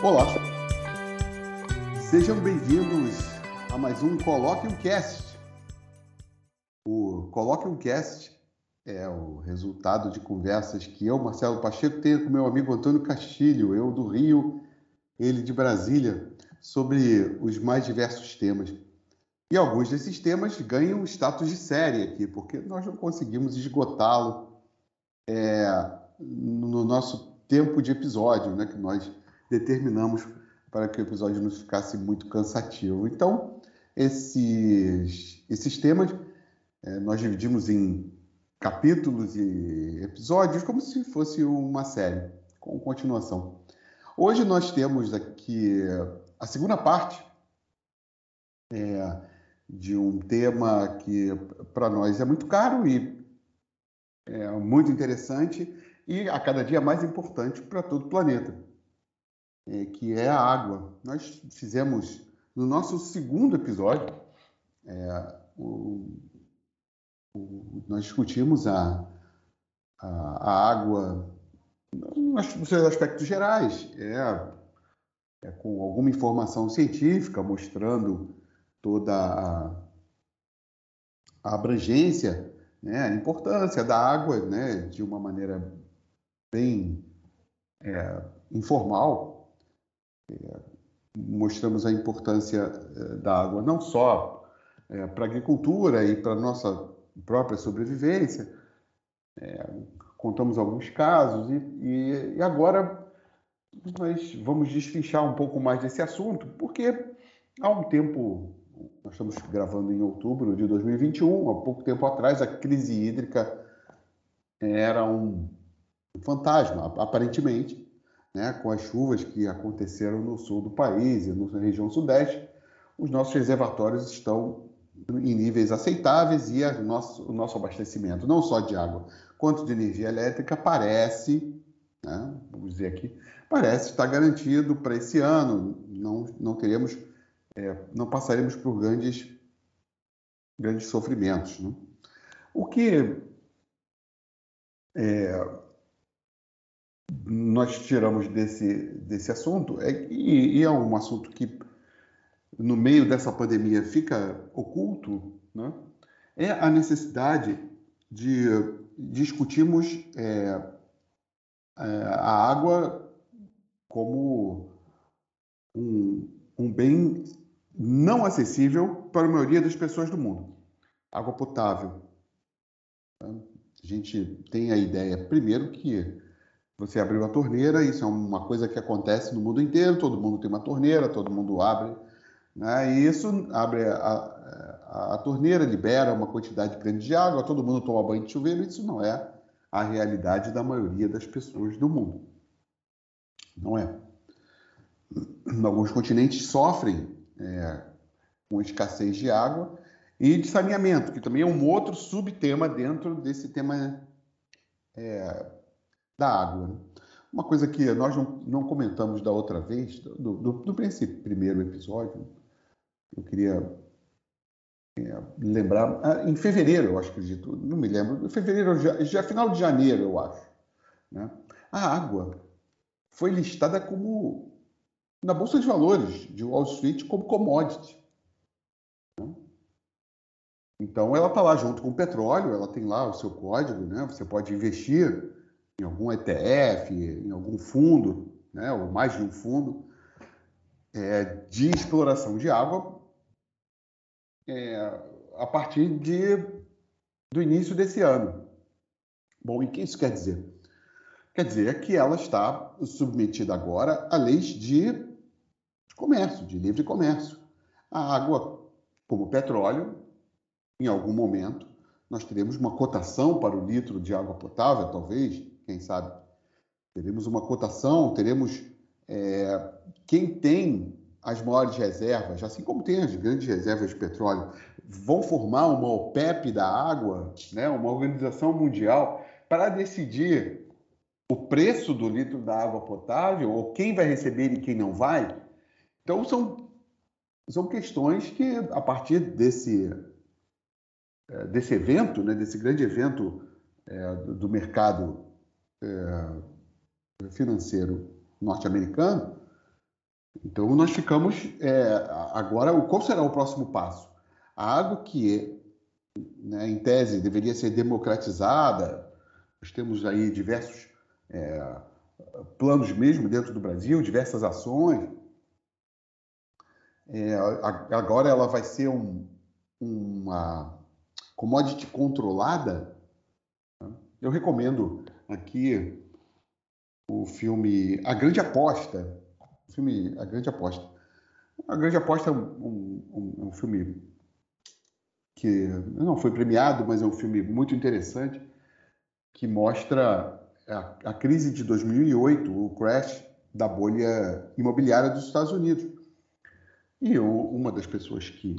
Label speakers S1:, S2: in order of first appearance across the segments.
S1: Olá, sejam bem-vindos a mais um Coloque um Cast. O Coloque um Cast é o resultado de conversas que eu, Marcelo Pacheco, tenho com meu amigo Antônio Castilho, eu do Rio, ele de Brasília, sobre os mais diversos temas. E alguns desses temas ganham status de série aqui, porque nós não conseguimos esgotá-lo é, no nosso tempo de episódio, né, que nós determinamos para que o episódio não ficasse muito cansativo. Então, esses, esses temas é, nós dividimos em capítulos e episódios como se fosse uma série, com continuação. Hoje nós temos aqui a segunda parte é, de um tema que para nós é muito caro e é muito interessante e a cada dia mais importante para todo o planeta, é, que é a água. Nós fizemos no nosso segundo episódio, é, o, o, nós discutimos a, a, a água nos seus aspectos gerais, é, é, com alguma informação científica mostrando toda a, a abrangência, né, a importância da água, né, de uma maneira bem é, informal. Mostramos a importância é, da água não só é, para a agricultura e para a nossa própria sobrevivência. É, contamos alguns casos e, e, agora nós vamos desfichar um pouco mais desse assunto, porque há um tempo nós estamos gravando em outubro de 2021, há pouco tempo atrás, a crise hídrica era um fantasma, aparentemente, né, com as chuvas que aconteceram no sul do país e na região sudeste, os nossos reservatórios estão em níveis aceitáveis e nosso, o nosso abastecimento, não só de água, quanto de energia elétrica, parece, né, vamos dizer aqui, parece estar garantido para esse ano. Não, não teremos é, não passaremos por grandes, grandes sofrimentos. Né? O que é, nós tiramos desse, desse assunto, é, e, e, é um assunto que, no meio dessa pandemia, fica oculto, né? é a necessidade de discutirmos é, é a água como um, um bem não acessível para a maioria das pessoas do mundo. Água potável. A gente tem a ideia, primeiro, que você abriu a torneira, isso é uma coisa que acontece no mundo inteiro, todo mundo tem uma torneira, todo mundo abre, né? e isso abre a, a, a torneira, libera uma quantidade grande de água, todo mundo toma banho de chuveiro, isso não é a realidade da maioria das pessoas do mundo. Não é. Alguns continentes sofrem é, com escassez de água, e de saneamento, que também é um outro subtema dentro desse tema é, da água. Né? Uma coisa que nós não, não comentamos da outra vez, do, do, do primeiro episódio, eu queria é, lembrar, ah, em fevereiro, eu acho que acredito, não me lembro, em fevereiro, já, já final de janeiro, eu acho, né? a água foi listada como na Bolsa de Valores de Wall Street como commodity. Então, ela está lá junto com o petróleo, ela tem lá o seu código, né? Você pode investir em algum ETF, em algum fundo, né? ou mais de um fundo, é, de exploração de água é, a partir de, do início desse ano. Bom, e o que isso quer dizer? Quer dizer que ela está submetida agora a leis de comércio, de livre comércio. A água, como petróleo, em algum momento, nós teremos uma cotação para o litro de água potável, talvez, quem sabe. Teremos uma cotação, teremos é, quem tem as maiores reservas, assim como tem as grandes reservas de petróleo, vão formar uma OPEP da água, né, uma organização mundial, para decidir o preço do litro da água potável, ou quem vai receber e quem não vai. Então, são, são questões que, a partir desse, é, desse evento, né, desse grande evento é, do mercado é, financeiro norte-americano, Então nós ficamos é, agora. Qual será o próximo passo? A água que, né, em tese, deveria ser democratizada. Nós temos aí diversos é, planos mesmo dentro do Brasil, diversas ações. É, agora ela vai ser um, uma commodity controlada. Eu recomendo aqui o filme A Grande Aposta. O filme A Grande Aposta. A Grande Aposta é um, um, um filme que não foi premiado, mas é um filme muito interessante que mostra a, a crise de 2008, o crash da bolha imobiliária dos Estados Unidos. E eu, uma das pessoas que,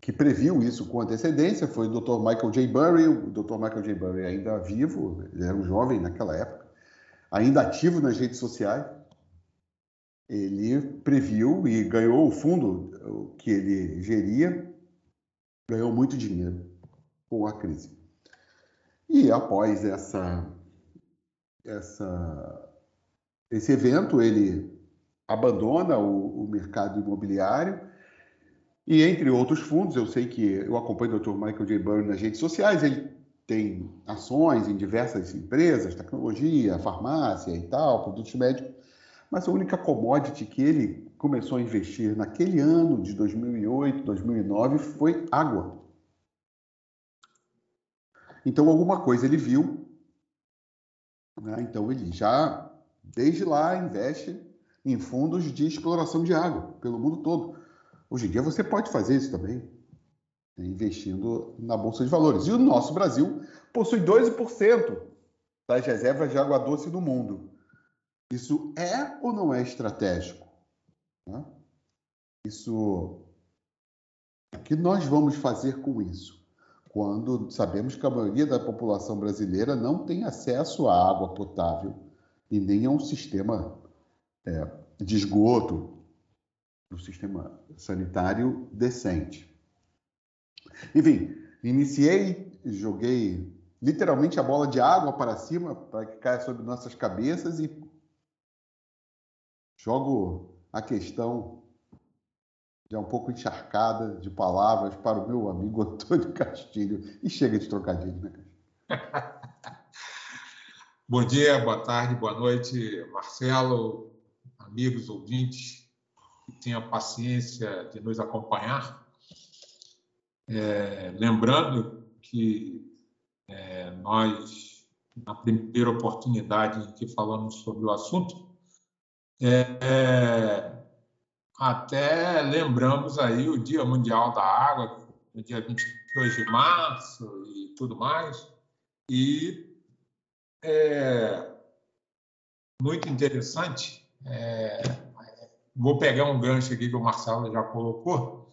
S1: que previu isso com antecedência foi o Dr. Michael J. Burry. O Dr. Michael J. Burry ainda vivo, ele era um jovem naquela época, ainda ativo nas redes sociais. Ele previu e ganhou o fundo que ele geria, ganhou muito dinheiro com a crise. E após essa essa, esse evento, ele abandona o, o, mercado imobiliário e, entre outros fundos, eu sei que eu acompanho o Dr. Michael J. Byrne nas redes sociais, ele tem ações em diversas empresas, tecnologia, farmácia e tal, produtos médicos, mas a única commodity que ele começou a investir naquele ano de 2008, 2009 foi água. Então, alguma coisa ele viu né? Então, ele já, desde lá, investe em fundos de exploração de água pelo mundo todo. Hoje em dia, você pode fazer isso também, né? investindo na Bolsa de Valores. E o nosso Brasil possui 12% das reservas de água doce do mundo. Isso é ou não é estratégico? Né? Isso. O que nós vamos fazer com isso? quando sabemos que a maioria da população brasileira não tem acesso à água potável e nem a um sistema é, de esgoto, um sistema sanitário decente. Enfim, iniciei, joguei literalmente a bola de água para cima para que caia sobre nossas cabeças e jogo a questão já um pouco encharcada de palavras para o meu amigo Antônio Castilho. E chega de trocadilho, né,
S2: Bom dia, boa tarde, boa noite, Marcelo, amigos ouvintes, que tenham a paciência de nos acompanhar. É, lembrando que é, nós, na primeira oportunidade em que falamos sobre o assunto, é, é até lembramos aí o Dia Mundial da Água, no dia 22 de março e tudo mais. E é muito interessante. É, vou pegar um gancho aqui que o Marcelo já colocou.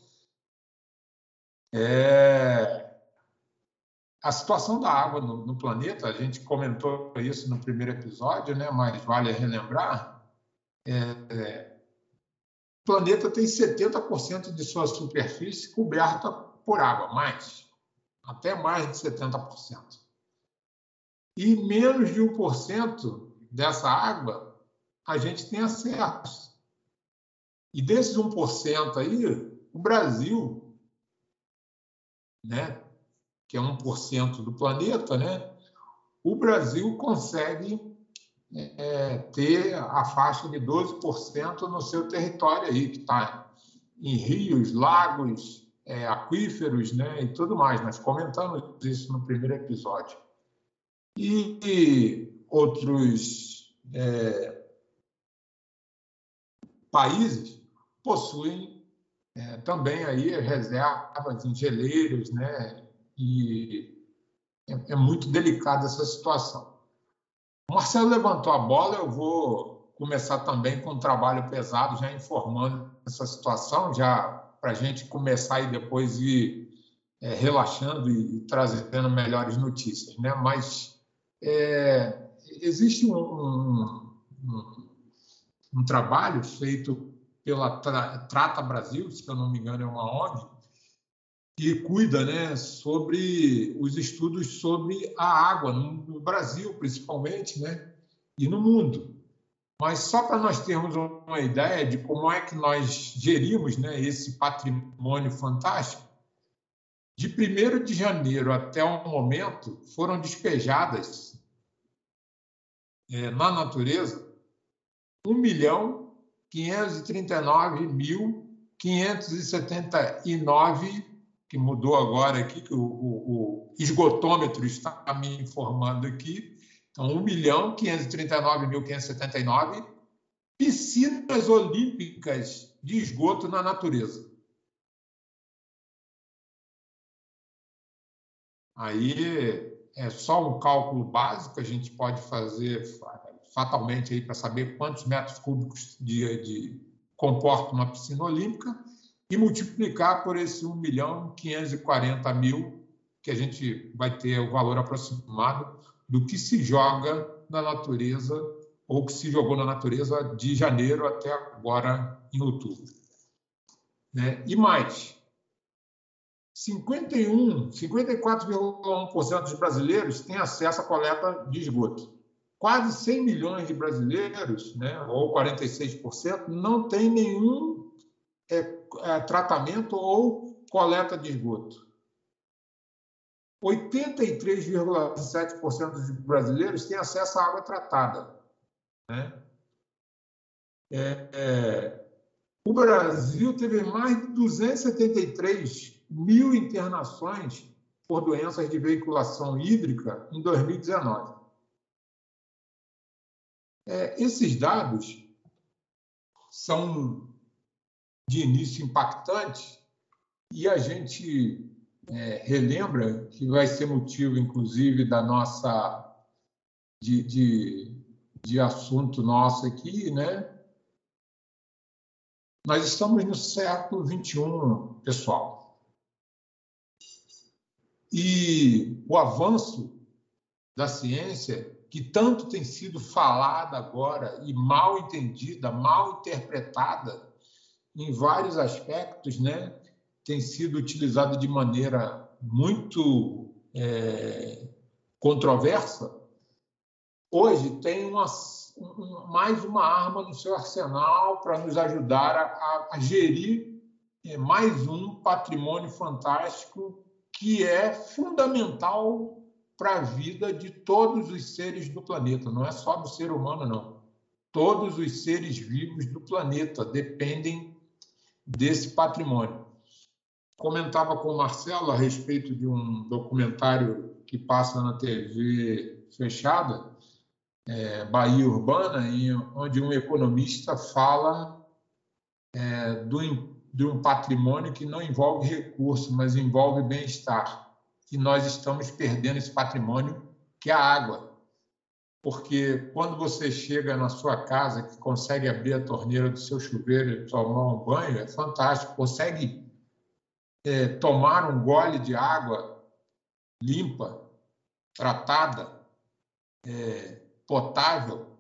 S2: É, a situação da água no, no, planeta, a gente comentou isso no primeiro episódio, né? mas vale relembrar. É, é o planeta tem 70% de sua superfície coberta por água, mais, até mais de 70%. E menos de 1% dessa água a gente tem acesso. E desses 1% aí, o Brasil, né, que é 1% do planeta, né, o Brasil consegue é, ter a faixa de 12% no seu território aí, que está em rios, lagos, é, aquíferos né, e tudo mais. Nós comentamos isso no primeiro episódio. E, e outros é, países possuem é, também aí reservas em geleiros, né? E é, é muito delicada essa situação. O Marcelo levantou a bola, eu vou começar também com um trabalho pesado, já informando essa situação, já para a gente começar e depois ir é, relaxando e, e, trazendo melhores notícias. Né? Mas é, existe um, um, um, um, trabalho feito pela Trata Brasil, se eu não me engano, é uma ONG, que cuida né, sobre os estudos sobre a água, no Brasil principalmente, né, e no mundo. Mas só para nós termos uma ideia de como é que nós gerimos né, esse patrimônio fantástico, de 1 de janeiro até o momento foram despejadas é, na natureza 1 milhão 539 mil 579, que mudou agora aqui, que o, o, o esgotômetro está me informando aqui, então 1 milhão 539 mil 579 piscinas olímpicas de esgoto na natureza. Aí é só um cálculo básico, a gente pode fazer fatalmente para saber quantos metros cúbicos de, de comporta uma piscina olímpica e multiplicar por esse 1 milhão 540 mil, que a gente vai ter o valor aproximado do que se joga na natureza ou que se jogou na natureza de janeiro até agora em outubro. Né? E mais, 51, 54,1% dos brasileiros têm acesso à coleta de esgoto. Quase 100 milhões de brasileiros, né, ou 46%, não têm nenhum é, é, tratamento ou coleta de esgoto. 83,7% dos brasileiros têm acesso à água tratada. Né? É, é, o Brasil teve mais de 273 mil internações por doenças de veiculação hídrica em 2019. É, esses dados são de início impactantes e a gente é, relembra que vai ser motivo, inclusive, da nossa de, de, de assunto nosso aqui, né? Nós estamos no século 21, pessoal. E o avanço da ciência, que tanto tem sido falada agora e mal entendida, mal interpretada em vários aspectos, né, tem sido utilizada de maneira muito é, controversa, hoje tem uma, mais uma arma no seu arsenal para nos ajudar a, a gerir é, mais um patrimônio fantástico que é fundamental para a vida de todos os seres do planeta, não é só do ser humano, não. Todos os seres vivos do planeta dependem desse patrimônio. Comentava com o Marcelo a respeito de um documentário que passa na TV fechada, é, Bahia Urbana, em, onde um economista fala é, do de um patrimônio que não envolve recurso, mas envolve bem-estar. E nós estamos perdendo esse patrimônio, que é a água. Porque quando você chega na sua casa, que consegue abrir a torneira do seu chuveiro e tomar um banho, é fantástico. Consegue é, tomar um gole de água limpa, tratada, é, potável,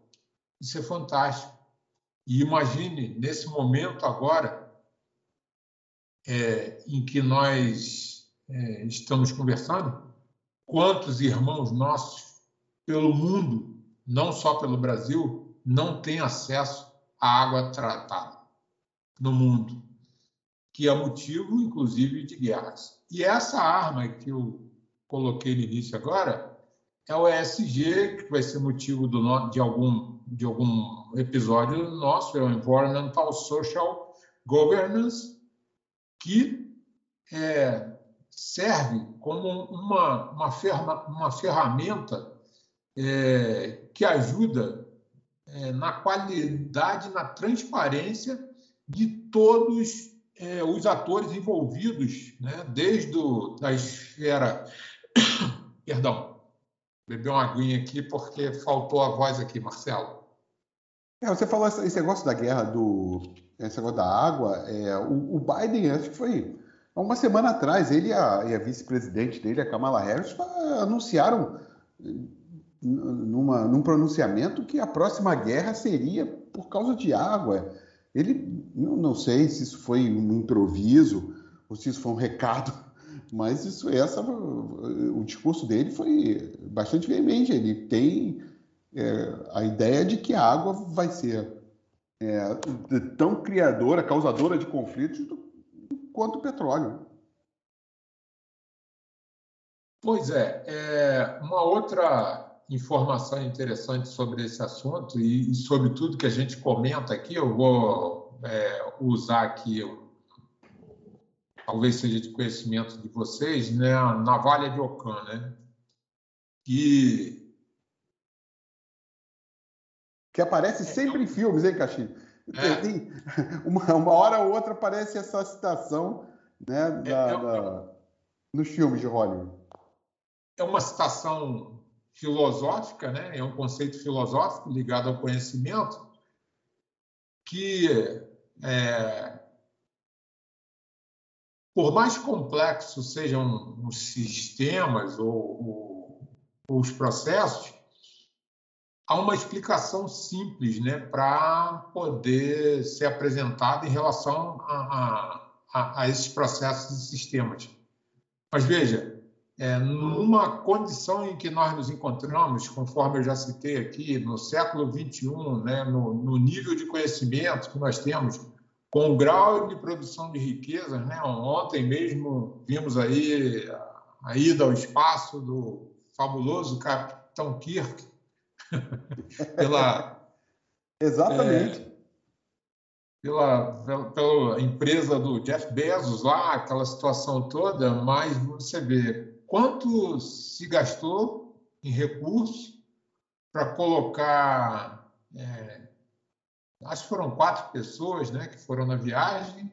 S2: isso é fantástico. E imagine, nesse momento agora, é, em que nós é, estamos conversando, quantos irmãos nossos pelo mundo, não só pelo Brasil, não têm acesso à água tratada no mundo, que é motivo, inclusive, de guerras. E essa arma que eu coloquei no início agora é o ESG, que vai ser motivo do, de, algum, de algum episódio nosso, é o Environmental Social Governance, que é, serve como uma, uma, ferma, uma ferramenta é, que ajuda é, na qualidade, na transparência de todos é, os atores envolvidos, né, desde da esfera. Perdão, beber uma aguinha aqui porque faltou a voz aqui, Marcelo.
S1: É, você falou esse negócio da guerra do, esse negócio da água, é, o, o, Biden, acho que foi uma semana atrás, ele e a, a vice-presidente dele, a Kamala Harris, anunciaram numa, num pronunciamento que a próxima guerra seria por causa de água. Ele, não, sei se isso foi um improviso ou se isso foi um recado, mas isso, essa, o discurso dele foi bastante veemente. Ele tem é, a ideia de que a água vai ser é, tão criadora, causadora de conflitos quanto o petróleo.
S2: Pois é, é, uma outra informação interessante sobre esse assunto e, e, sobre tudo que a gente comenta aqui, eu vou é, usar aqui, talvez seja de conhecimento de vocês, né, a navalha de Ocã, né? Que
S1: que aparece sempre em filmes, hein, Caxinho? É. Uma, uma, hora ou outra aparece essa citação né, da, é, é, da, nos filmes de Hollywood.
S2: É uma citação filosófica, né? é um conceito filosófico ligado ao conhecimento, que, é, por mais complexos sejam os sistemas ou, ou, ou os processos, há uma explicação simples né, para poder ser apresentada em relação a, a, a, esses processos e sistemas. Mas veja, é, numa condição em que nós nos encontramos, conforme eu já citei aqui, no século XXI, né, no, no nível de conhecimento que nós temos, com o grau de produção de riquezas, né? Ontem mesmo vimos aí a ida ao espaço do fabuloso Capitão Kirk, pela
S1: exatamente. É,
S2: pela, pela, pela, empresa do Jeff Bezos lá, aquela situação toda, mas você vê quanto se gastou em recursos para colocar, é, acho que foram quatro pessoas, né, que foram na viagem,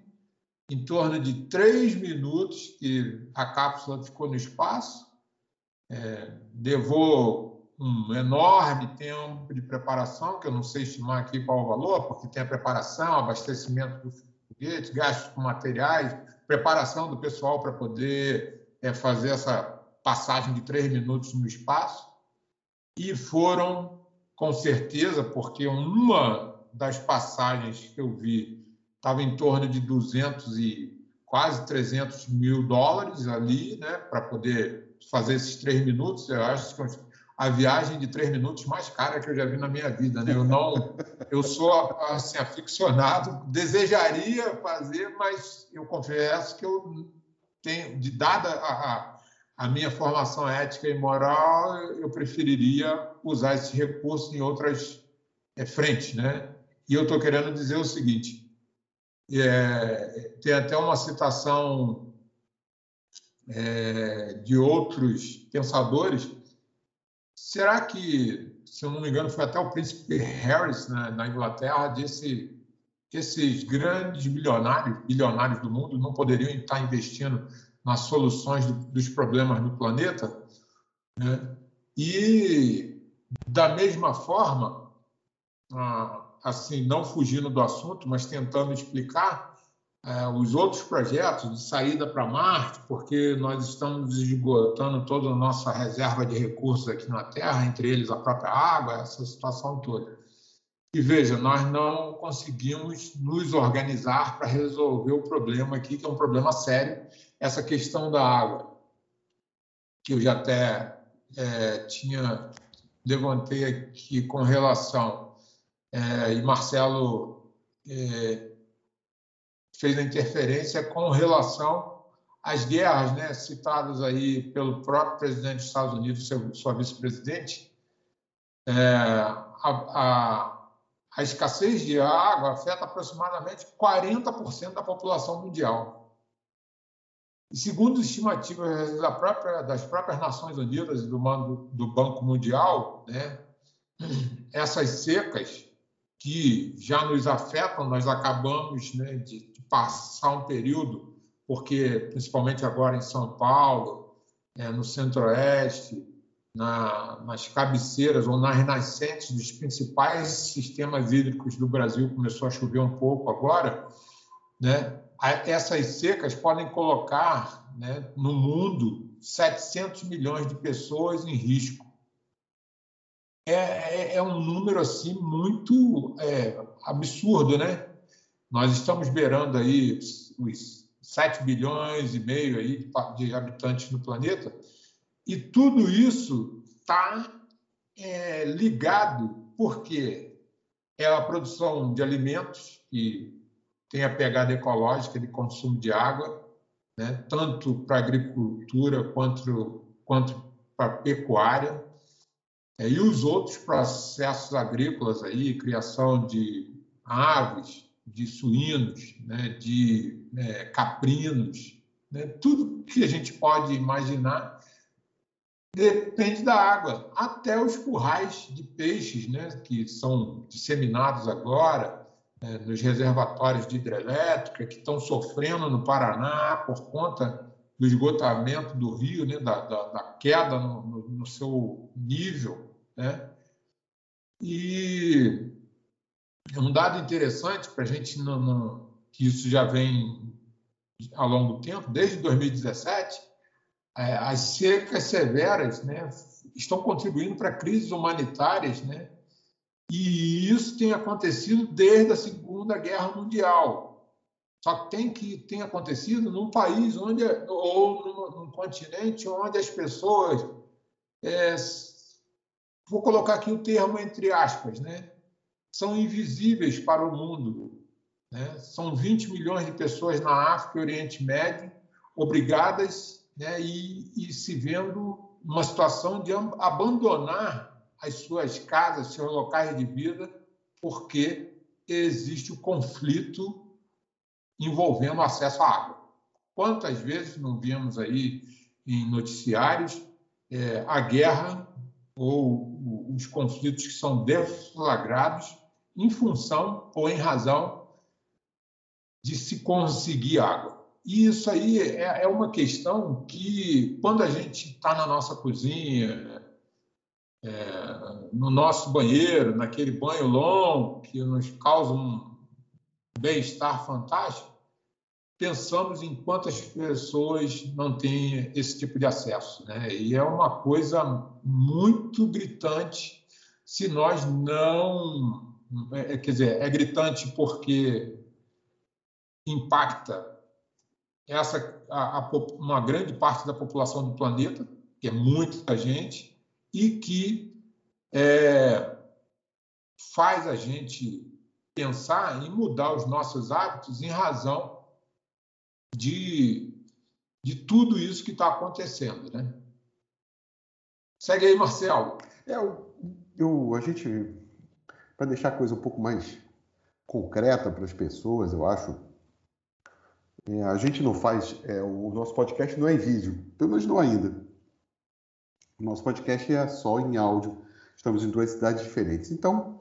S2: em torno de três minutos que a cápsula ficou no espaço, é, levou um enorme tempo de preparação, que eu não sei estimar aqui qual o valor, porque tem a preparação, abastecimento do foguete, gastos com materiais, preparação do pessoal para poder é, fazer essa passagem de três minutos no espaço. E foram, com certeza, porque uma das passagens que eu vi estava em torno de 200 e quase 300 mil dólares ali, né, para poder fazer esses três minutos. Eu acho que a viagem de três minutos mais cara que eu já vi na minha vida. Né? Eu não, eu sou assim aficionado, desejaria fazer, mas eu confesso que eu tenho, de dada a, a minha formação ética e moral, eu preferiria usar esse recurso em outras é, frentes, né? E eu estou querendo dizer o seguinte: é, tem até uma citação é, de outros pensadores Será que, se eu não me engano, foi até o príncipe Harris né, na Inglaterra disse que esses grandes bilionários, bilionários do mundo não poderiam estar investindo nas soluções do, dos problemas do planeta? Né? E, da mesma forma, ah, assim, não fugindo do assunto, mas tentando explicar, os outros projetos de saída para Marte, porque nós estamos esgotando toda a nossa reserva de recursos aqui na Terra, entre eles a própria água, essa situação toda. E veja, nós não conseguimos nos organizar para resolver o problema aqui, que é um problema sério, essa questão da água, que eu já até é, tinha levantei aqui com relação, é, e Marcelo é, fez a interferência com relação às guerras, né, citadas aí pelo próprio presidente dos Estados Unidos, seu, sua vice-presidente. É, a, a, a escassez de água afeta aproximadamente 40% da população mundial. E segundo estimativas da própria, das próprias Nações Unidas e do, do Banco Mundial, né, essas secas que já nos afetam, nós acabamos né, de, passar um período, porque principalmente agora em São Paulo, é, no Centro-Oeste, na, nas cabeceiras ou nas nascentes dos principais sistemas hídricos do Brasil, começou a chover um pouco agora, né? essas secas podem colocar né, no mundo 700 milhões de pessoas em risco é, é, é, um número assim muito é, absurdo, né? Nós estamos beirando aí os 7 bilhões e meio aí de habitantes no planeta e tudo isso está é ligado porque é a produção de alimentos que tem a pegada ecológica de consumo de água, né? tanto para agricultura quanto, quanto para pecuária. É, e os outros processos agrícolas aí, criação de aves, de suínos, né? de é, caprinos, né? tudo que a gente pode imaginar depende da água, até os currais de peixes, né? que são disseminados agora, é, nos reservatórios de hidrelétrica que estão sofrendo no Paraná por conta do esgotamento do rio, né, da, da, da queda no, no, no, seu nível. Né? E um dado interessante para a gente, que isso já vem ao longo tempo, desde 2017, é, as secas severas né, estão contribuindo para crises humanitárias né, e isso tem acontecido desde a Segunda Guerra Mundial. Só tem que tem acontecido num país onde ou num, num continente onde as pessoas é, vou colocar aqui o termo entre aspas, né? São invisíveis para o mundo. Né? São 20 milhões de pessoas na África e Oriente Médio obrigadas né, e, e se vendo numa situação de abandonar as suas casas, seus locais de vida, porque existe o conflito envolvendo acesso à água. Quantas vezes não vimos aí em noticiários é, a guerra ou os conflitos que são deflagrados em função ou em razão de se conseguir água. E isso aí é, é uma questão que, quando a gente está na nossa cozinha, é, no nosso banheiro, naquele banho longo que nos causa um bem-estar fantástico, pensamos em quantas pessoas não têm esse tipo de acesso. Né? E é uma coisa muito gritante se nós não. É, quer dizer, é gritante porque impacta essa, a, a, uma grande parte da população do planeta, que é muita gente, e que é, faz a gente pensar em mudar os nossos hábitos em razão de, de tudo isso que está acontecendo, né? Segue aí, Marcelo.
S1: É, eu, eu, a gente, para deixar a coisa um pouco mais concreta para as pessoas, eu acho, é, a gente não faz, é, o nosso podcast não é em vídeo, pelo menos não ainda. O nosso podcast é só em áudio. Estamos em duas cidades diferentes. Então,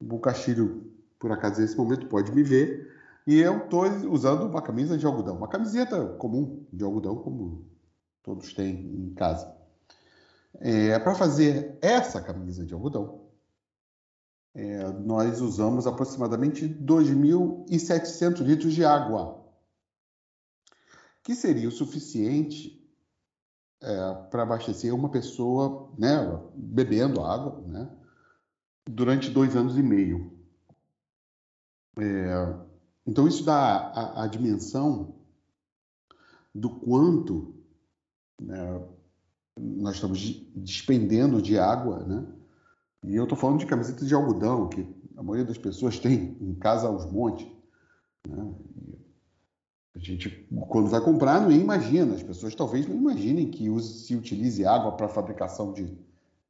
S1: o Castilho, por acaso, nesse momento, pode me ver. E eu estou usando uma camisa de algodão. Uma camiseta comum de algodão, como todos têm em casa. É, Para fazer essa camisa de algodão, é, nós usamos aproximadamente 2.700 litros de água, que seria o suficiente é, para abastecer uma pessoa, né, bebendo água, né, durante dois anos e meio. É, então isso dá a, a, dimensão do quanto né, nós estamos despendendo de água, né? E eu estou falando de camisetas de algodão que a maioria das pessoas tem em casa aos montes. Né? A gente, quando vai comprar, não imagina. As pessoas talvez não imaginem que use, se utilize água para fabricação de,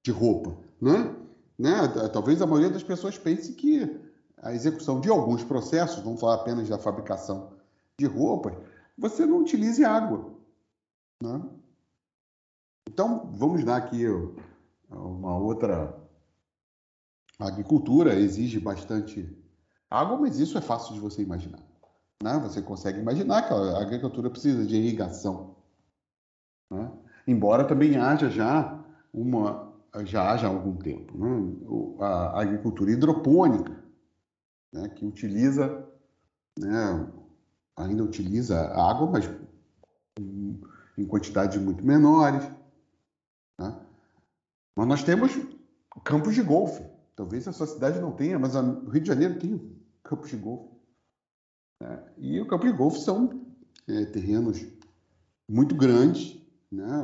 S1: de roupa. Né? Né? Talvez a maioria das pessoas pense que a execução de alguns processos, vamos falar apenas da fabricação de roupas, você não utilize água. Né? Então, vamos dar aqui uma outra. A agricultura exige bastante água, mas isso é fácil de você imaginar. Né? Você consegue imaginar que a agricultura precisa de irrigação. Né? Embora também haja já uma já algum tempo né? a agricultura hidropônica né? que utiliza né? ainda utiliza água mas em quantidades muito menores né? mas nós temos campos de golfe talvez a sua cidade não tenha mas o Rio de Janeiro tem campos de golfe né? E o campo de golfe são é, terrenos muito grandes, né?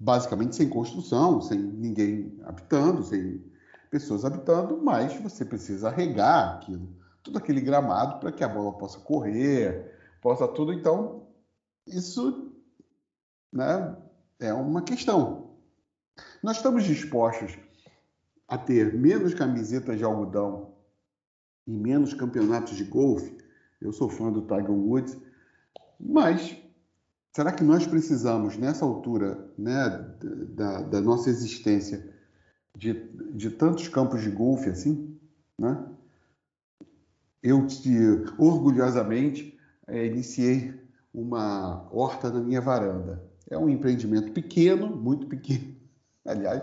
S1: basicamente sem construção, sem ninguém habitando, sem pessoas habitando, mas você precisa regar aquilo, todo aquele gramado para que a bola possa correr, possa tudo. Então, isso né, é uma questão. Nós estamos dispostos a ter menos camisetas de algodão e menos campeonatos de golfe. Eu sou fã do Tiger Woods, mas será que nós precisamos, nessa altura né, da, da nossa existência, de, de tantos campos de golfe assim? Né? Eu te, orgulhosamente é, iniciei uma horta na minha varanda. É um empreendimento pequeno, muito pequeno, aliás,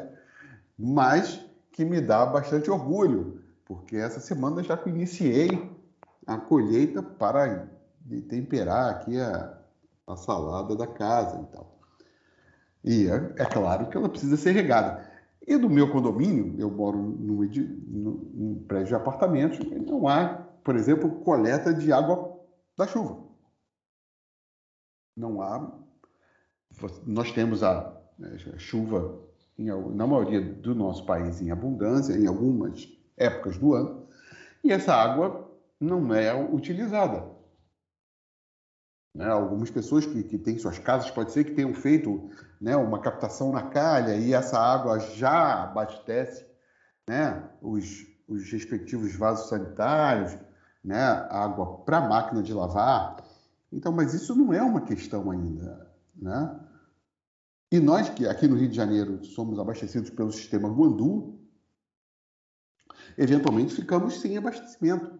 S1: mas que me dá bastante orgulho, porque essa semana já iniciei a colheita para temperar aqui a, a salada da casa e tal. E é, é, claro que ela precisa ser regada. E no meu condomínio, eu moro num, num, prédio de apartamentos, não há, por exemplo, coleta de água da chuva. Não há. Nós temos a, a chuva, em, na maioria do nosso país, em abundância, em algumas épocas do ano, e essa água não é utilizada. Né? Algumas pessoas que, que têm suas casas, pode ser que tenham feito né, uma captação na calha e essa água já abastece né, os, os respectivos vasos sanitários, né, água para máquina de lavar. Então, mas isso não é uma questão ainda. Né? E nós que aqui no Rio de Janeiro somos abastecidos pelo sistema Guandu, eventualmente ficamos sem abastecimento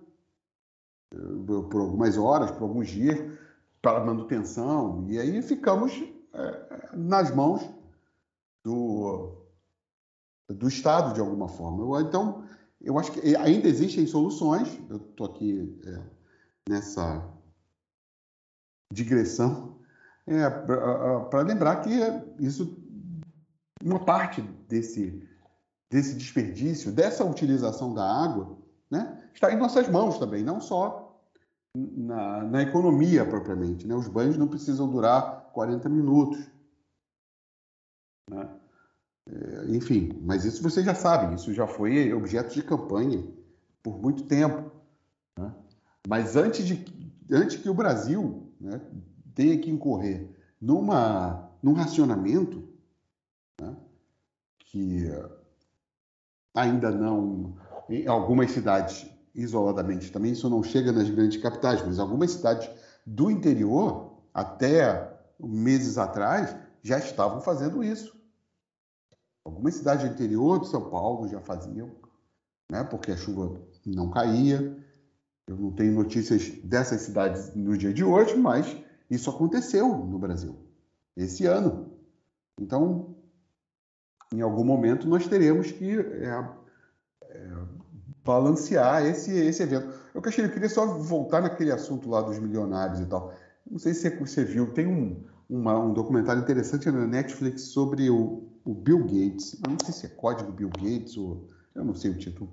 S1: por algumas horas, por alguns dias, para manutenção, e aí ficamos é, nas mãos do, do Estado, de alguma forma. Então, eu acho que ainda existem soluções, eu estou aqui é, nessa digressão, é, para lembrar que isso, uma parte desse, desse desperdício, dessa utilização da água, né, está em nossas mãos também, não só na, na economia propriamente. Né? Os banhos não precisam durar 40 minutos. Né? É, enfim, mas isso vocês já sabem, isso já foi objeto de campanha por muito tempo. Né? Mas antes, de, antes que o Brasil né, tenha que incorrer numa, num racionamento né, que ainda não, em algumas cidades isoladamente. Também isso não chega nas grandes capitais, mas algumas cidades do interior, até meses atrás, já estavam fazendo isso. Algumas cidades do interior de São Paulo já faziam, né, porque a chuva não caía. Eu não tenho notícias dessas cidades no dia de hoje, mas isso aconteceu no Brasil esse ano. Então, em algum momento, nós teremos que é, é, balancear esse, esse evento. Eu, queria só voltar naquele assunto lá dos milionários e tal. Não sei se você viu, tem um, uma, um documentário interessante na Netflix sobre o, o, Bill Gates. Eu não sei se é código Bill Gates ou eu não sei o título.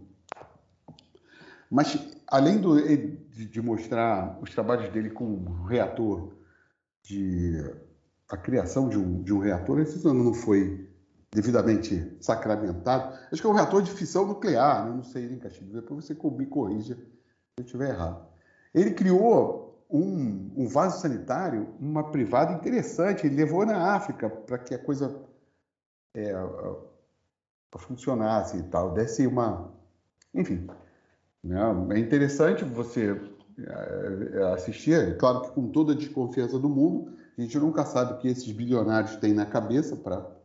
S1: Mas além do, de, de mostrar os trabalhos dele com o reator, de a criação de um, de um reator, esse ano não foi devidamente sacramentado. Acho que é um reator de fissão nuclear, né? não sei, hein, Castilho? Depois você me corrija se eu estiver errado. Ele criou um, um, vaso sanitário, uma privada interessante, ele levou na África para que a coisa é, funcionasse e tal, desse uma... Enfim, né? é interessante você é, assistir, claro que com toda a desconfiança do mundo, a gente nunca sabe o que esses bilionários têm na cabeça para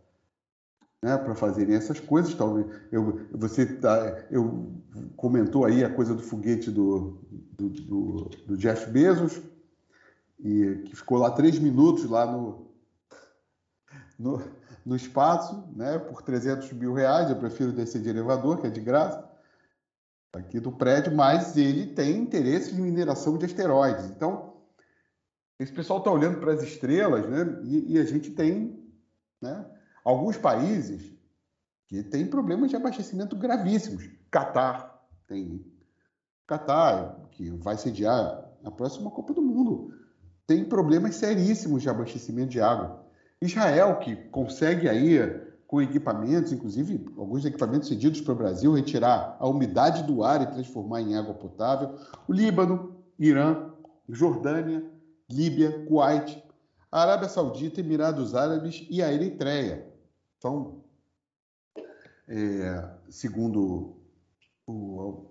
S1: né, para fazerem essas coisas. Talvez eu, você tá, eu comentou aí a coisa do foguete do, do, do, do, Jeff Bezos e que ficou lá três minutos lá no, no, no espaço, né, por 300 mil reais. Eu prefiro descer de elevador, que é de graça, aqui do prédio, mas ele tem interesse em mineração de asteroides. Então, esse pessoal está olhando para as estrelas, né, e, e a gente tem, né, Alguns países que têm problemas de abastecimento gravíssimos. Catar tem. Catar, que vai sediar a próxima Copa do Mundo, tem problemas seríssimos de abastecimento de água. Israel, que consegue aí, com equipamentos, inclusive alguns equipamentos cedidos para o Brasil, retirar a umidade do ar e transformar em água potável. O Líbano, Irã, Jordânia, Líbia, Kuwait, Arábia Saudita, Emirados Árabes e a Eritreia. São, é, segundo o,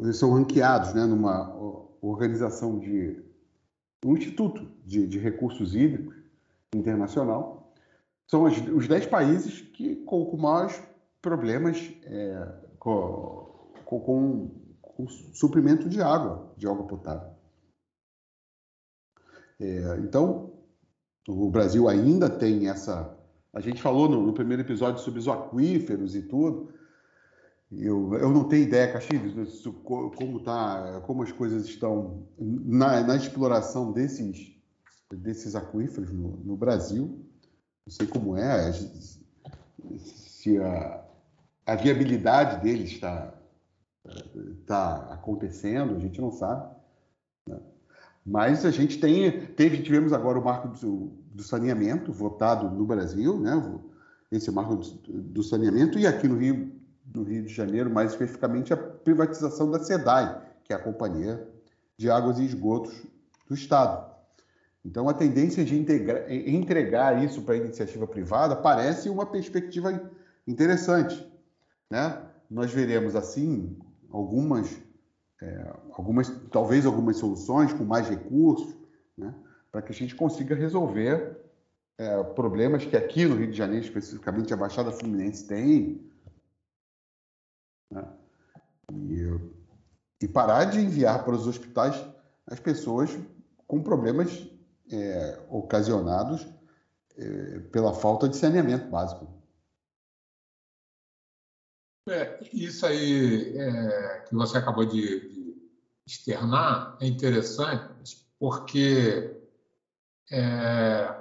S1: eles são ranqueados né, numa organização de um instituto de, de recursos hídricos internacional. São as, os 10 países que com, com maiores problemas é, com, com, com, suprimento de água, de água potável. É, então, o Brasil ainda tem essa. A gente falou no, no primeiro episódio sobre os aquíferos e tudo. Eu, eu não tenho ideia, Caxias, como tá, como as coisas estão na, na exploração desses, desses aquíferos no, no, Brasil. Não sei como é, se a, a viabilidade deles está tá acontecendo, a gente não sabe. Né? Mas a gente tem, teve, tivemos agora o marco do, do saneamento votado no Brasil, né? esse marco do, saneamento, e aqui no Rio no Rio de Janeiro, mais especificamente a privatização da SEDAI, que é a Companhia de Águas e Esgotos do Estado. Então, a tendência de entregar isso para a iniciativa privada parece uma perspectiva interessante. Né? Nós veremos, assim, algumas, é, algumas, talvez algumas soluções com mais recursos, né? Para que a gente consiga resolver é, problemas que aqui no Rio de Janeiro, especificamente a Baixada Fluminense, tem, né? E, e, parar de enviar para os hospitais as pessoas com problemas é, ocasionados é, pela falta de saneamento básico.
S2: É, isso aí é, que você acabou de, de, externar é interessante porque é,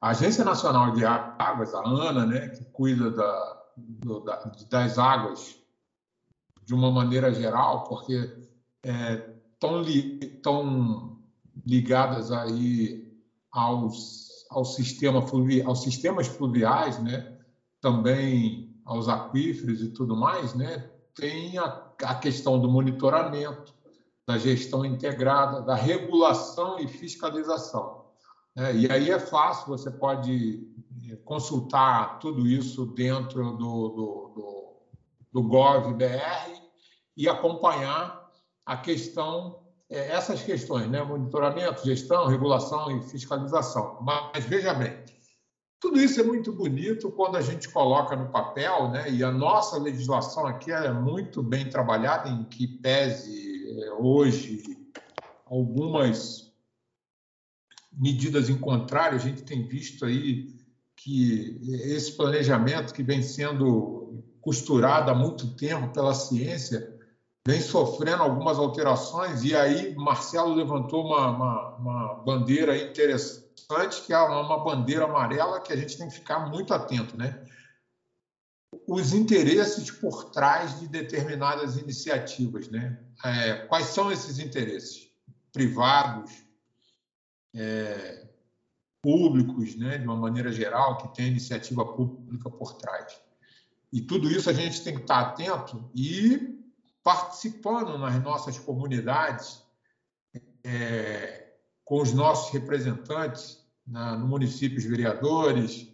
S2: a Agência Nacional de Águas, a ANA, né, que cuida da, do, da, das águas de uma maneira geral, porque estão é, li, ligadas aí aos, ao sistema fluvi, aos sistemas fluviais, né? também aos aquíferos e tudo mais, né? tem a, a questão do monitoramento, da gestão integrada, da regulação e fiscalização. É, e aí é fácil, você pode consultar tudo isso dentro do, do, do, do GovBR e acompanhar a questão, é, essas questões, né? monitoramento, gestão, regulação e fiscalização. Mas veja bem, tudo isso é muito bonito quando a gente coloca no papel, né? e a nossa legislação aqui é muito bem trabalhada, em que pese é, hoje algumas medidas em contrário, a gente tem visto aí que esse planejamento que vem sendo costurado há muito tempo pela ciência vem sofrendo algumas alterações e aí Marcelo levantou uma, uma, uma bandeira interessante que é uma bandeira amarela que a gente tem que ficar muito atento, né? Os interesses por trás de determinadas iniciativas, né? É, quais são esses interesses privados? É, públicos, né, de uma maneira geral, que tem iniciativa pública por trás. E tudo isso a gente tem que estar atento e participando nas nossas comunidades, é, com os nossos representantes na, no município, os vereadores,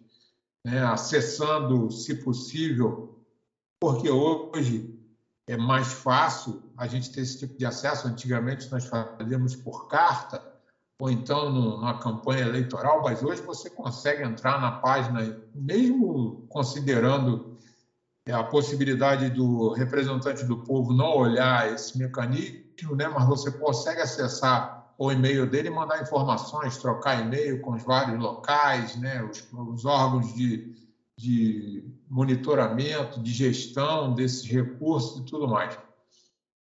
S2: né, acessando, se possível, porque hoje é mais fácil a gente ter esse tipo de acesso. Antigamente nós fazíamos por carta, ou então numa campanha eleitoral, mas hoje você consegue entrar na página, mesmo considerando é, a possibilidade do representante do povo não olhar esse mecanismo, né, mas você consegue acessar o e-mail dele e mandar informações, trocar e-mail com os vários locais, né, os, os órgãos de, de monitoramento, de gestão desses recursos e tudo mais.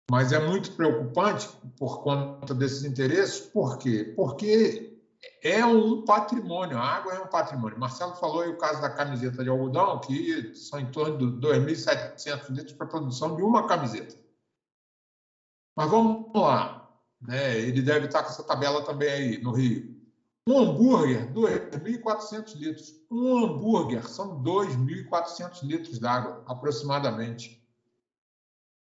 S2: Mas é muito preocupante por conta desses interesses, por quê? Porque é um patrimônio, a água é um patrimônio. Marcelo falou aí o caso da camiseta de algodão, que são em torno de 2.700 litros para a produção de uma camiseta. Mas vamos lá, né? ele deve estar com essa tabela também aí no Rio. Um hambúrguer, 2.400 litros. Um hambúrguer são 2.400 litros d'água, aproximadamente.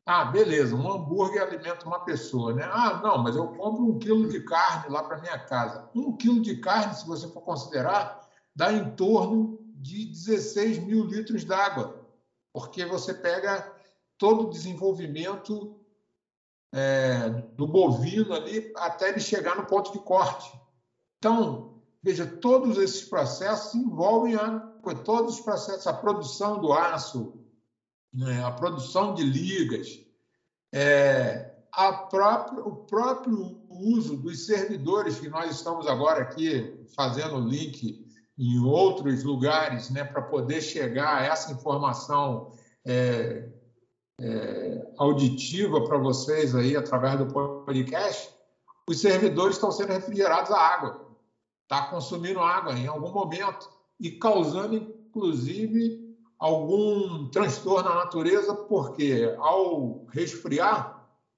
S2: Ah, beleza, um hambúrguer alimenta uma pessoa, né? Ah, não, mas eu compro um quilo de carne lá para minha casa. Um quilo de carne, se você for considerar, dá em torno de 16 mil litros d'água, porque você pega todo o desenvolvimento é, do bovino ali até ele chegar no ponto de corte. Então, veja, todos esses processos envolvem a, todos os processos, a produção do aço, né, a produção de ligas, é, a o próprio uso dos servidores que nós estamos agora aqui fazendo link em outros lugares, né, para poder chegar a essa informação é, é, auditiva para vocês aí através do podcast, os servidores estão sendo refrigerados a água está consumindo água em algum momento e causando, inclusive, algum transtorno na natureza, porque ao resfriar,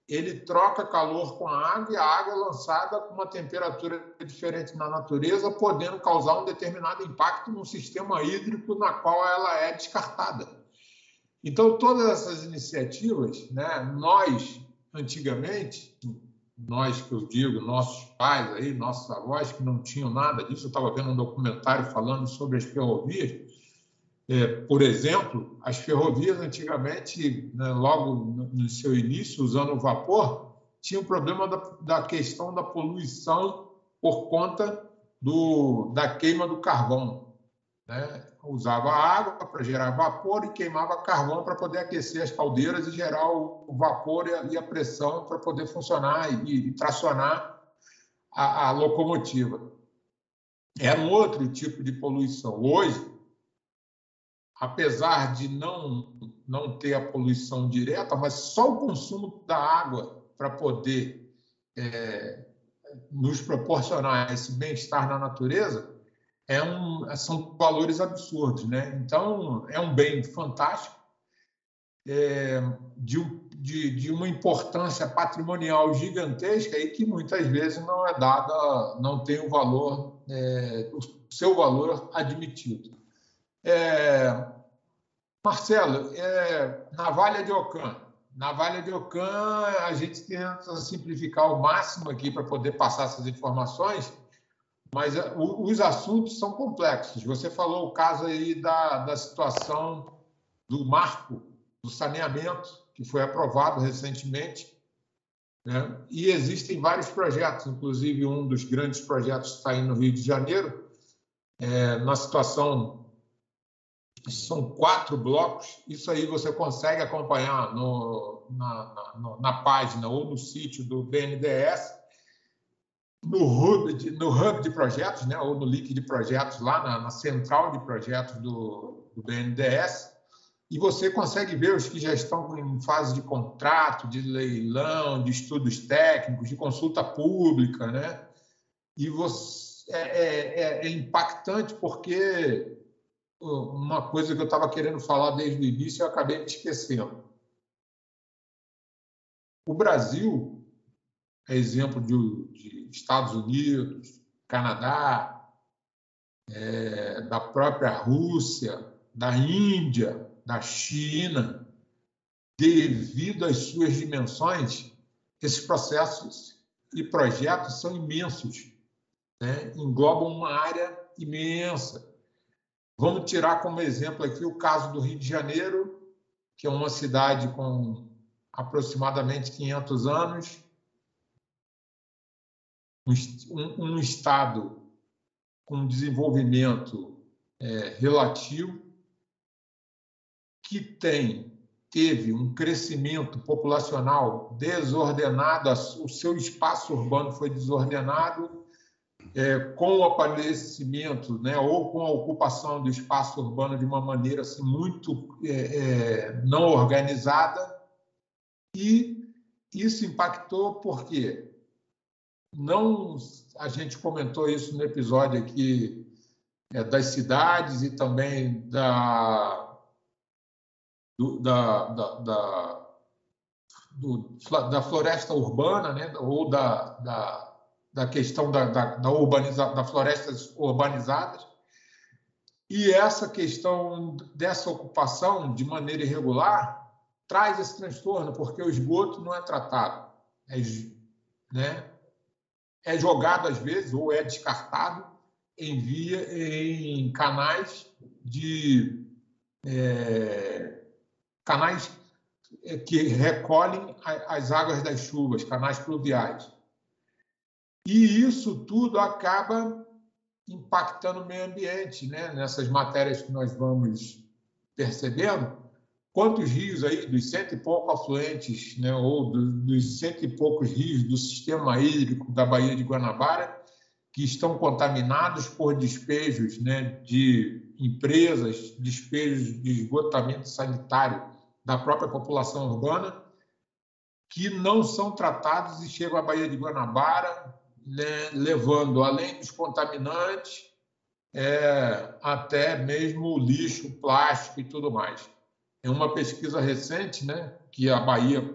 S2: ele troca calor com a água e a água é lançada com uma temperatura diferente na natureza, podendo causar um determinado impacto no sistema hídrico na qual ela é descartada. Então, todas essas iniciativas, né, nós, antigamente, nós que eu digo, nossos pais aí, nossos avós que não tinham nada disso. Eu estava vendo um documentário falando sobre as ferrovias. É, por exemplo, as ferrovias antigamente, né, logo no seu início, usando o vapor, tinha o problema da, da questão da poluição por conta do, da queima do carvão. Né? usava água para gerar vapor e queimava carvão para poder aquecer as caldeiras e gerar o vapor e a pressão para poder funcionar e, tracionar a, a, locomotiva. Era um outro tipo de poluição. Hoje, apesar de não, não ter a poluição direta, mas só o consumo da água para poder é, nos proporcionar esse bem-estar na natureza, é um, são valores absurdos. Né? Então, é um bem fantástico, é, de, de, de, uma importância patrimonial gigantesca e que muitas vezes não é dada, não tem o valor, é, o seu valor admitido. É, Marcelo, é, Navalha de Ocã. Navalha de Ocã, a gente tenta simplificar ao máximo aqui para poder passar essas informações, mas eh, os assuntos são complexos. Você falou o caso aí da, da situação do marco do saneamento, que foi aprovado recentemente, né? e existem vários projetos, inclusive um dos grandes projetos está aí no Rio de Janeiro, é, na situação. São quatro blocos, isso aí você consegue acompanhar no, na, na, na página ou no sítio do BNDES no hub de, no hub de projetos, né, ou no link de projetos, lá na, na central de projetos do, do, BNDES, e você consegue ver os que já estão em fase de contrato, de leilão, de estudos técnicos, de consulta pública, né? E você, é, é, é, é impactante porque uma coisa que eu estava querendo falar desde o início eu acabei me esquecendo. O Brasil é exemplo de, de Estados Unidos, Canadá, é, da própria Rússia, da Índia, da China, devido às suas dimensões, esses processos e projetos são imensos, né? englobam uma área imensa. Vamos tirar como exemplo aqui o caso do Rio de Janeiro, que é uma cidade com aproximadamente 500 anos, um, um Estado com desenvolvimento é, relativo, que tem teve um crescimento populacional desordenado, o seu espaço urbano foi desordenado, é, com o aparecimento, né, ou com a ocupação do espaço urbano de uma maneira assim, muito é, é, não organizada, e isso impactou porque não a gente comentou isso no episódio aqui é, das cidades e também da do, da, da, da, do, da, floresta urbana, né? ou da, da, da questão da, da, da, urbaniza, da florestas urbanizadas. E essa questão dessa ocupação de maneira irregular traz esse transtorno, porque o esgoto não é tratado. É, né, é jogado, às vezes, ou é descartado em, via, em canais de. É, canais é, que recolhem as águas das chuvas, canais pluviais. E isso tudo acaba impactando o meio ambiente, né? nessas matérias que nós vamos percebendo. Quantos rios aí, dos cento e poucos afluentes, né? ou dos cento e poucos rios do sistema hídrico da Baía de Guanabara, que estão contaminados por despejos né? de empresas, despejos de esgotamento sanitário da própria população urbana, que não são tratados e chegam à Baía de Guanabara, né, levando, além dos contaminantes, é, até mesmo lixo, plástico e tudo mais. É uma pesquisa recente né, que a Bahia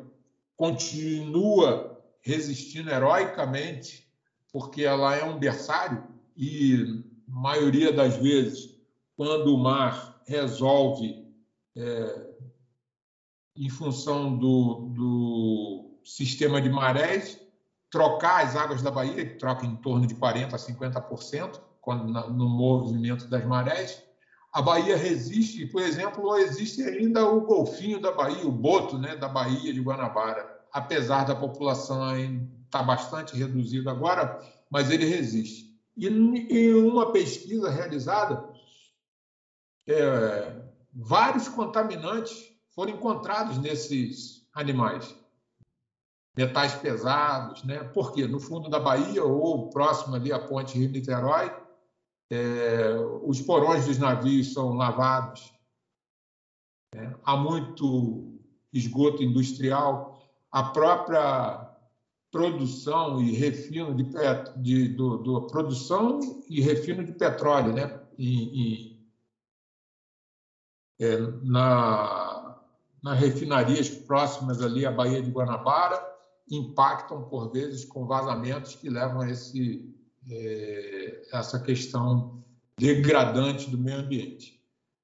S2: continua resistindo heroicamente, porque ela é um berçário e, maioria das vezes, quando o mar resolve, é, em função do, do sistema de marés, trocar as águas da Bahia, que troca em torno de 40% a 50% quando, no movimento das marés. A Bahia resiste, por exemplo, existe ainda o golfinho da Bahia, o boto né, da Bahia de Guanabara, apesar da população estar tá bastante reduzida agora, mas ele resiste. E em uma pesquisa realizada, é, vários contaminantes foram encontrados nesses animais metais pesados, né? Porque no fundo da Bahia ou próximo ali à ponte Rio-Niterói, é, os porões dos navios são lavados. Né? Há muito esgoto industrial, a própria produção e refino de, pet, de do, do, produção e refino de petróleo, né? E, e, é, na, nas refinarias próximas ali à Baía de Guanabara, impactam, por vezes, com vazamentos que levam a esse, é, essa questão degradante do meio ambiente.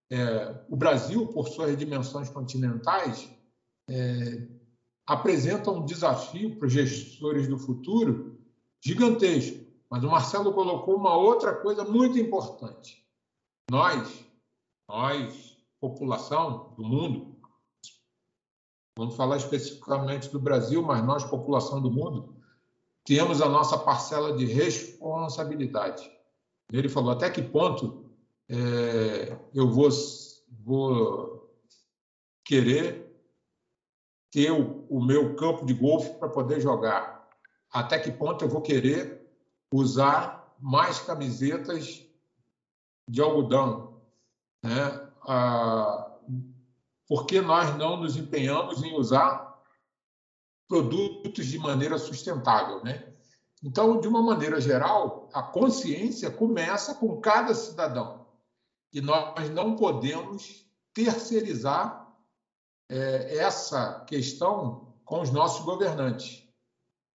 S2: É, o Brasil, por suas dimensões continentais, é, apresenta um desafio para os gestores do futuro gigantesco. Mas o Marcelo colocou uma outra coisa muito importante. Nós, nós, população do mundo, Vamos falar especificamente do Brasil, mas nós, população do mundo, temos a nossa parcela de responsabilidade. Ele falou até que ponto é, eu vou, vou querer ter o, o meu campo de golfe para poder jogar. Até que ponto eu vou querer usar mais camisetas de algodão, né? Ah, por que nós não nos empenhamos em usar produtos de maneira sustentável, né? Então, de uma maneira geral, a consciência começa com cada cidadão e nós não podemos terceirizar é, essa questão com os nossos governantes.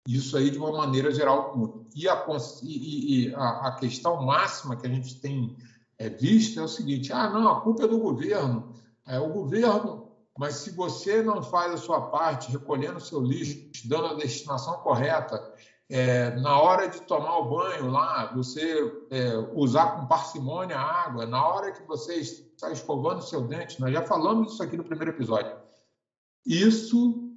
S2: Isso aí de uma maneira geral E a, e, e a, a questão máxima que a gente tem é, visto é o seguinte: ah, não, a culpa é do governo é o governo, mas se você não faz a sua parte, recolhendo seu lixo, dando a destinação correta, é, na hora de tomar o banho lá, você é, usar com parcimônia a água, na hora que você está escovando seu dente, nós já falamos isso aqui no primeiro episódio. Isso,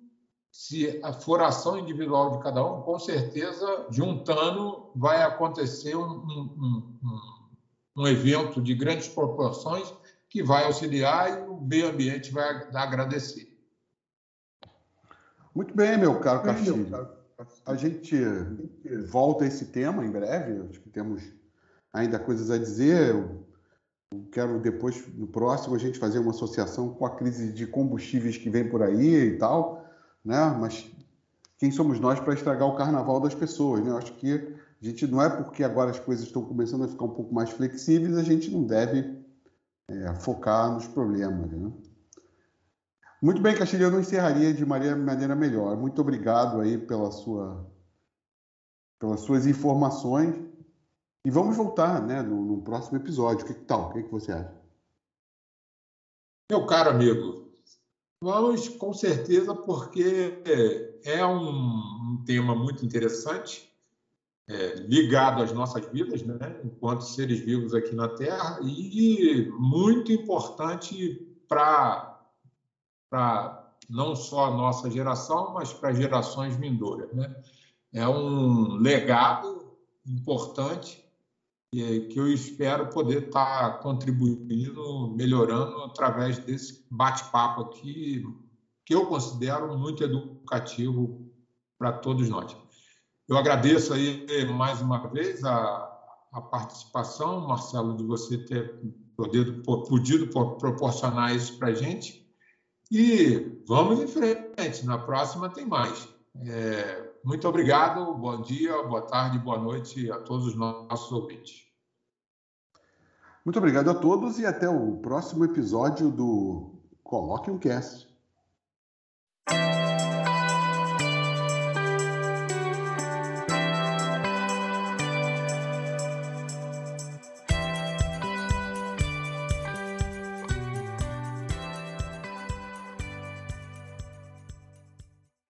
S2: se for ação individual de cada um, com certeza, juntando, vai acontecer um, um, um, um evento de grandes proporções que vai auxiliar e o meio ambiente vai agradecer.
S1: Muito bem, meu caro Castilho. A gente volta a esse tema em breve. Acho que temos ainda coisas a dizer. Eu quero depois, no próximo, a gente fazer uma associação com a crise de combustíveis que vem por aí e tal, né? Mas quem somos nós para estragar o carnaval das pessoas, né? Eu acho que a gente não é porque agora as coisas estão começando a ficar um pouco mais flexíveis, a gente não deve é, focar nos problemas. Né? Muito bem, Castilho, eu não encerraria de maneira melhor. Muito obrigado aí pela sua pelas suas informações. E vamos voltar né, no, no próximo episódio. O que, que tal? O que, que você acha?
S2: Meu caro amigo, vamos com certeza, porque é um, um tema muito interessante, é, ligado às nossas vidas, né, enquanto seres vivos aqui na Terra, e muito importante para não só a nossa geração, mas para gerações vindouras. Né? É um legado importante que eu espero poder estar contribuindo, melhorando através desse bate-papo aqui, que eu considero muito educativo para todos nós. Eu agradeço aí mais uma vez a, a participação, Marcelo, de você ter podido, podido proporcionar isso para a gente. E vamos em frente, na próxima tem mais. É, muito obrigado, bom dia, boa tarde, boa noite a todos os nossos ouvintes.
S1: Muito obrigado a todos e até o próximo episódio do Coloque um Cast.